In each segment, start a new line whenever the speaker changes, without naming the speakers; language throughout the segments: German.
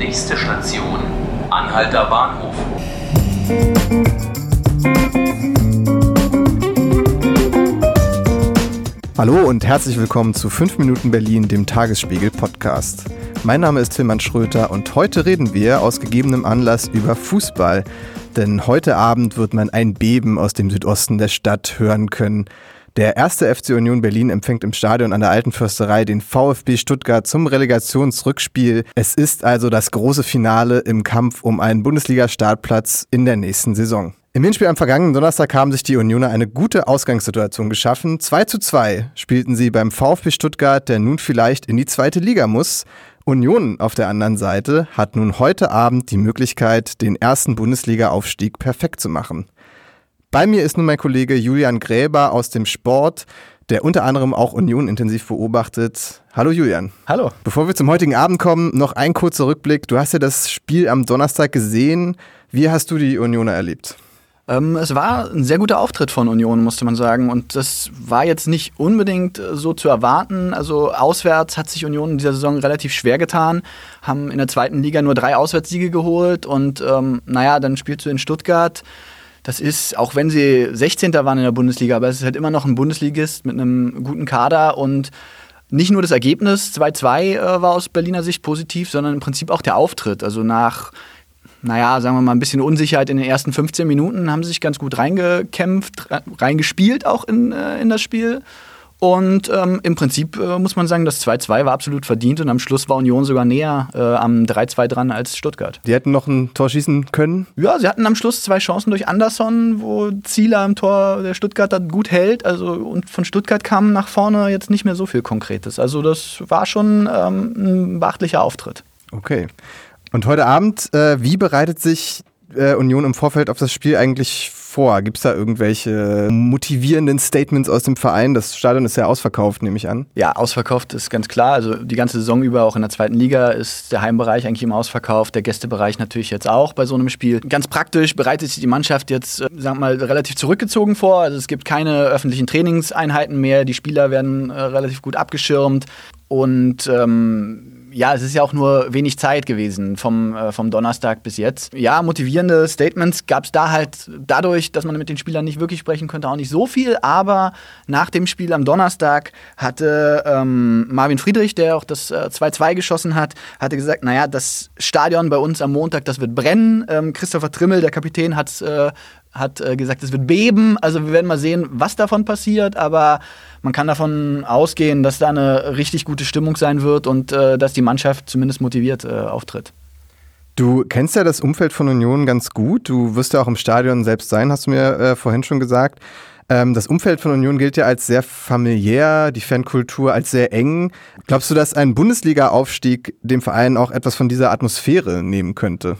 Nächste Station, Anhalter Bahnhof.
Hallo und herzlich willkommen zu 5 Minuten Berlin, dem Tagesspiegel Podcast. Mein Name ist Tilman Schröter und heute reden wir aus gegebenem Anlass über Fußball. Denn heute Abend wird man ein Beben aus dem Südosten der Stadt hören können. Der erste FC Union Berlin empfängt im Stadion an der Alten Försterei den VfB Stuttgart zum Relegationsrückspiel. Es ist also das große Finale im Kampf um einen Bundesliga-Startplatz in der nächsten Saison. Im Hinspiel am vergangenen Donnerstag haben sich die Unioner eine gute Ausgangssituation geschaffen. 2 zu 2 spielten sie beim VfB Stuttgart, der nun vielleicht in die zweite Liga muss. Union auf der anderen Seite hat nun heute Abend die Möglichkeit, den ersten Bundesliga-Aufstieg perfekt zu machen. Bei mir ist nun mein Kollege Julian Gräber aus dem Sport, der unter anderem auch Union intensiv beobachtet. Hallo Julian.
Hallo.
Bevor wir zum heutigen Abend kommen, noch ein kurzer Rückblick. Du hast ja das Spiel am Donnerstag gesehen. Wie hast du die Unioner erlebt?
Ähm, es war ein sehr guter Auftritt von Union, musste man sagen. Und das war jetzt nicht unbedingt äh, so zu erwarten. Also auswärts hat sich Union in dieser Saison relativ schwer getan, haben in der zweiten Liga nur drei Auswärtssiege geholt. Und ähm, naja, dann spielst du in Stuttgart das ist, auch wenn sie 16. waren in der Bundesliga, aber es ist halt immer noch ein Bundesligist mit einem guten Kader und nicht nur das Ergebnis 2-2 äh, war aus Berliner Sicht positiv, sondern im Prinzip auch der Auftritt. Also nach, naja, sagen wir mal, ein bisschen Unsicherheit in den ersten 15 Minuten haben sie sich ganz gut reingekämpft, reingespielt auch in, äh, in das Spiel. Und ähm, im Prinzip äh, muss man sagen, das 2-2 war absolut verdient und am Schluss war Union sogar näher äh, am 3-2 dran als Stuttgart.
Die hätten noch ein Tor schießen können?
Ja, sie hatten am Schluss zwei Chancen durch Anderson, wo Zieler am Tor der Stuttgarter gut hält. Also, und von Stuttgart kam nach vorne jetzt nicht mehr so viel Konkretes. Also das war schon ähm, ein beachtlicher Auftritt.
Okay. Und heute Abend, äh, wie bereitet sich äh, Union im Vorfeld auf das Spiel eigentlich vor? Gibt es da irgendwelche motivierenden Statements aus dem Verein? Das Stadion ist ja ausverkauft, nehme ich an.
Ja, ausverkauft ist ganz klar. Also die ganze Saison über, auch in der zweiten Liga, ist der Heimbereich eigentlich immer ausverkauft. Der Gästebereich natürlich jetzt auch bei so einem Spiel. Ganz praktisch bereitet sich die Mannschaft jetzt, äh, wir mal, relativ zurückgezogen vor. Also es gibt keine öffentlichen Trainingseinheiten mehr. Die Spieler werden äh, relativ gut abgeschirmt. Und ähm, ja, es ist ja auch nur wenig Zeit gewesen vom, äh, vom Donnerstag bis jetzt. Ja, motivierende Statements gab es da halt dadurch, dass man mit den Spielern nicht wirklich sprechen konnte, auch nicht so viel. Aber nach dem Spiel am Donnerstag hatte ähm, Marvin Friedrich, der auch das 2-2 äh, geschossen hat, hatte gesagt, naja, das Stadion bei uns am Montag, das wird brennen. Ähm, Christopher Trimmel, der Kapitän, hat äh, hat äh, gesagt, es wird beben. Also wir werden mal sehen, was davon passiert, aber man kann davon ausgehen, dass da eine richtig gute Stimmung sein wird und äh, dass die Mannschaft zumindest motiviert äh, auftritt.
Du kennst ja das Umfeld von Union ganz gut. Du wirst ja auch im Stadion selbst sein, hast du mir äh, vorhin schon gesagt. Ähm, das Umfeld von Union gilt ja als sehr familiär, die Fankultur als sehr eng. Glaubst du, dass ein Bundesliga-Aufstieg dem Verein auch etwas von dieser Atmosphäre nehmen könnte?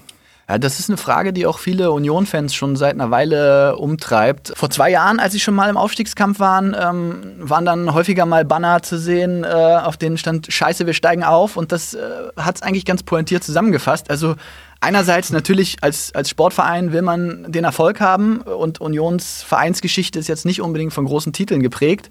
Ja, das ist eine Frage, die auch viele Union-Fans schon seit einer Weile umtreibt. Vor zwei Jahren, als sie schon mal im Aufstiegskampf waren, ähm, waren dann häufiger mal Banner zu sehen, äh, auf denen stand Scheiße, wir steigen auf. Und das äh, hat es eigentlich ganz pointiert zusammengefasst. Also einerseits natürlich als, als Sportverein will man den Erfolg haben und Unions Vereinsgeschichte ist jetzt nicht unbedingt von großen Titeln geprägt.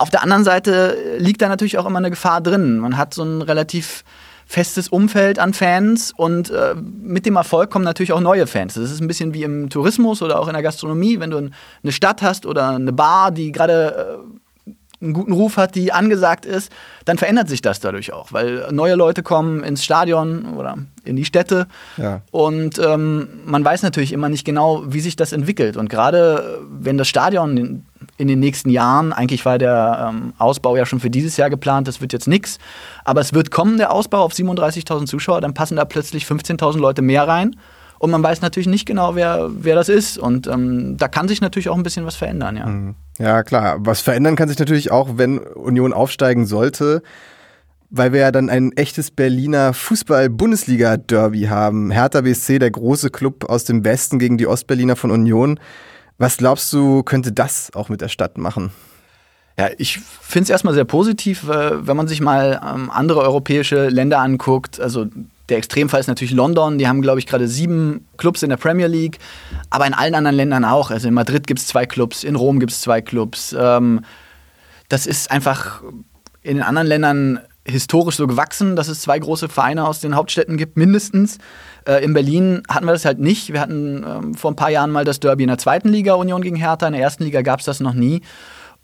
Auf der anderen Seite liegt da natürlich auch immer eine Gefahr drin. Man hat so ein relativ festes Umfeld an Fans und äh, mit dem Erfolg kommen natürlich auch neue Fans. Das ist ein bisschen wie im Tourismus oder auch in der Gastronomie, wenn du eine Stadt hast oder eine Bar, die gerade äh, einen guten Ruf hat, die angesagt ist, dann verändert sich das dadurch auch, weil neue Leute kommen ins Stadion oder in die Städte ja. und ähm, man weiß natürlich immer nicht genau, wie sich das entwickelt. Und gerade wenn das Stadion in den nächsten Jahren. Eigentlich war der ähm, Ausbau ja schon für dieses Jahr geplant, das wird jetzt nichts. Aber es wird kommen, der Ausbau auf 37.000 Zuschauer, dann passen da plötzlich 15.000 Leute mehr rein. Und man weiß natürlich nicht genau, wer, wer das ist. Und ähm, da kann sich natürlich auch ein bisschen was verändern, ja. Mhm.
Ja, klar. Was verändern kann sich natürlich auch, wenn Union aufsteigen sollte weil wir ja dann ein echtes Berliner Fußball-Bundesliga-Derby haben. Hertha BSC, der große Club aus dem Westen gegen die Ostberliner von Union. Was glaubst du, könnte das auch mit der Stadt machen?
Ja, ich finde es erstmal sehr positiv, äh, wenn man sich mal ähm, andere europäische Länder anguckt. Also der Extremfall ist natürlich London. Die haben, glaube ich, gerade sieben Clubs in der Premier League. Aber in allen anderen Ländern auch. Also in Madrid gibt es zwei Clubs, in Rom gibt es zwei Clubs. Ähm, das ist einfach in den anderen Ländern historisch so gewachsen, dass es zwei große Vereine aus den Hauptstädten gibt, mindestens. Äh, in Berlin hatten wir das halt nicht. Wir hatten ähm, vor ein paar Jahren mal das Derby in der zweiten Liga, Union gegen Hertha. In der ersten Liga gab es das noch nie.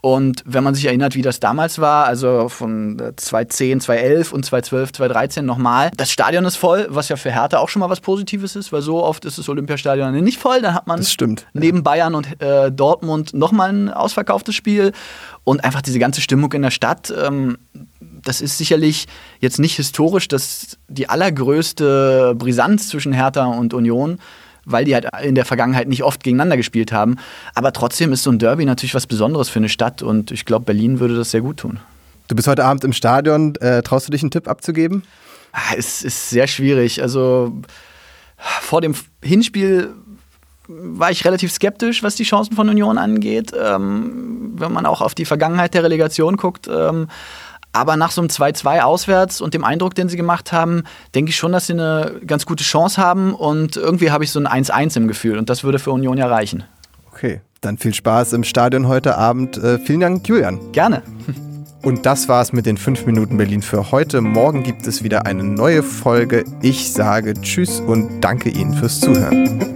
Und wenn man sich erinnert, wie das damals war, also von 2010, 2011 und 2012, 2013 nochmal, das Stadion ist voll, was ja für Hertha auch schon mal was Positives ist, weil so oft ist das Olympiastadion nicht voll. Dann hat man neben Bayern und äh, Dortmund nochmal ein ausverkauftes Spiel und einfach diese ganze Stimmung in der Stadt. Ähm, das ist sicherlich jetzt nicht historisch das die allergrößte Brisanz zwischen Hertha und Union weil die halt in der Vergangenheit nicht oft gegeneinander gespielt haben. Aber trotzdem ist so ein Derby natürlich was Besonderes für eine Stadt und ich glaube, Berlin würde das sehr gut tun.
Du bist heute Abend im Stadion. Äh, traust du dich einen Tipp abzugeben?
Ah, es ist sehr schwierig. Also vor dem Hinspiel war ich relativ skeptisch, was die Chancen von Union angeht. Ähm, wenn man auch auf die Vergangenheit der Relegation guckt. Ähm, aber nach so einem 2-2 auswärts und dem Eindruck, den sie gemacht haben, denke ich schon, dass sie eine ganz gute Chance haben. Und irgendwie habe ich so ein 1-1 im Gefühl. Und das würde für Union ja reichen.
Okay, dann viel Spaß im Stadion heute Abend. Äh, vielen Dank, Julian.
Gerne.
Und das war's mit den 5 Minuten Berlin für heute. Morgen gibt es wieder eine neue Folge. Ich sage Tschüss und danke Ihnen fürs Zuhören.